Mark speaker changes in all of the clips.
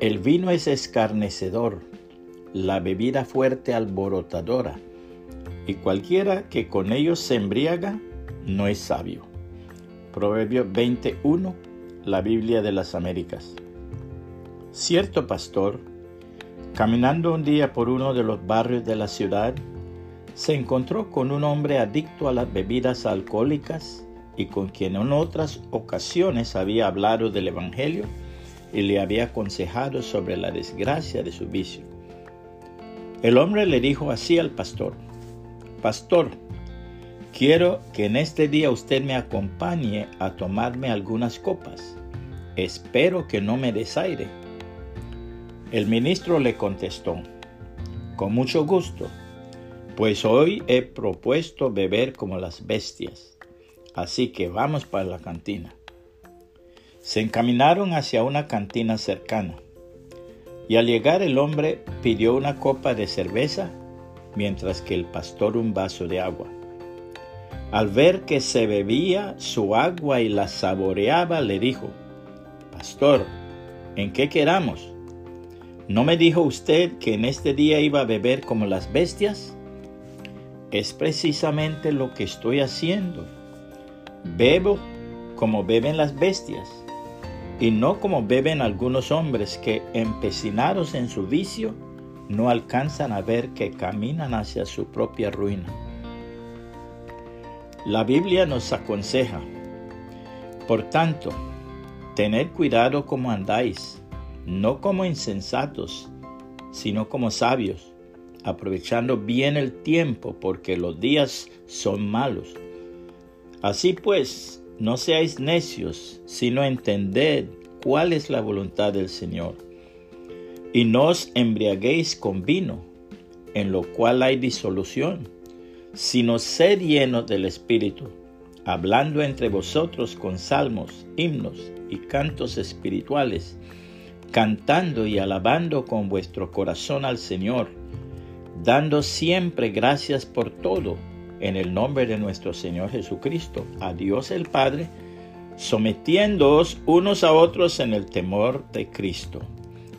Speaker 1: El vino es escarnecedor, la bebida fuerte alborotadora, y cualquiera que con ellos se embriaga no es sabio. Proverbio 21, la Biblia de las Américas. Cierto pastor, caminando un día por uno de los barrios de la ciudad, se encontró con un hombre adicto a las bebidas alcohólicas y con quien en otras ocasiones había hablado del Evangelio y le había aconsejado sobre la desgracia de su vicio. El hombre le dijo así al pastor, Pastor, quiero que en este día usted me acompañe a tomarme algunas copas. Espero que no me desaire. El ministro le contestó, con mucho gusto, pues hoy he propuesto beber como las bestias, así que vamos para la cantina. Se encaminaron hacia una cantina cercana, y al llegar el hombre pidió una copa de cerveza, mientras que el pastor un vaso de agua. Al ver que se bebía su agua y la saboreaba, le dijo, Pastor, ¿en qué queramos? ¿No me dijo usted que en este día iba a beber como las bestias? Es precisamente lo que estoy haciendo. Bebo como beben las bestias, y no como beben algunos hombres que, empecinados en su vicio, no alcanzan a ver que caminan hacia su propia ruina. La Biblia nos aconseja, por tanto, tened cuidado como andáis no como insensatos, sino como sabios, aprovechando bien el tiempo, porque los días son malos. Así pues, no seáis necios, sino entended cuál es la voluntad del Señor. Y no os embriaguéis con vino, en lo cual hay disolución, sino sed llenos del Espíritu, hablando entre vosotros con salmos, himnos y cantos espirituales, cantando y alabando con vuestro corazón al Señor, dando siempre gracias por todo en el nombre de nuestro Señor Jesucristo, a Dios el Padre, sometiéndoos unos a otros en el temor de Cristo.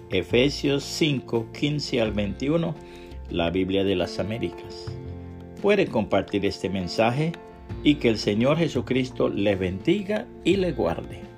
Speaker 1: Efesios 5, 15 al 21, la Biblia de las Américas. Puede compartir este mensaje y que el Señor Jesucristo le bendiga y le guarde.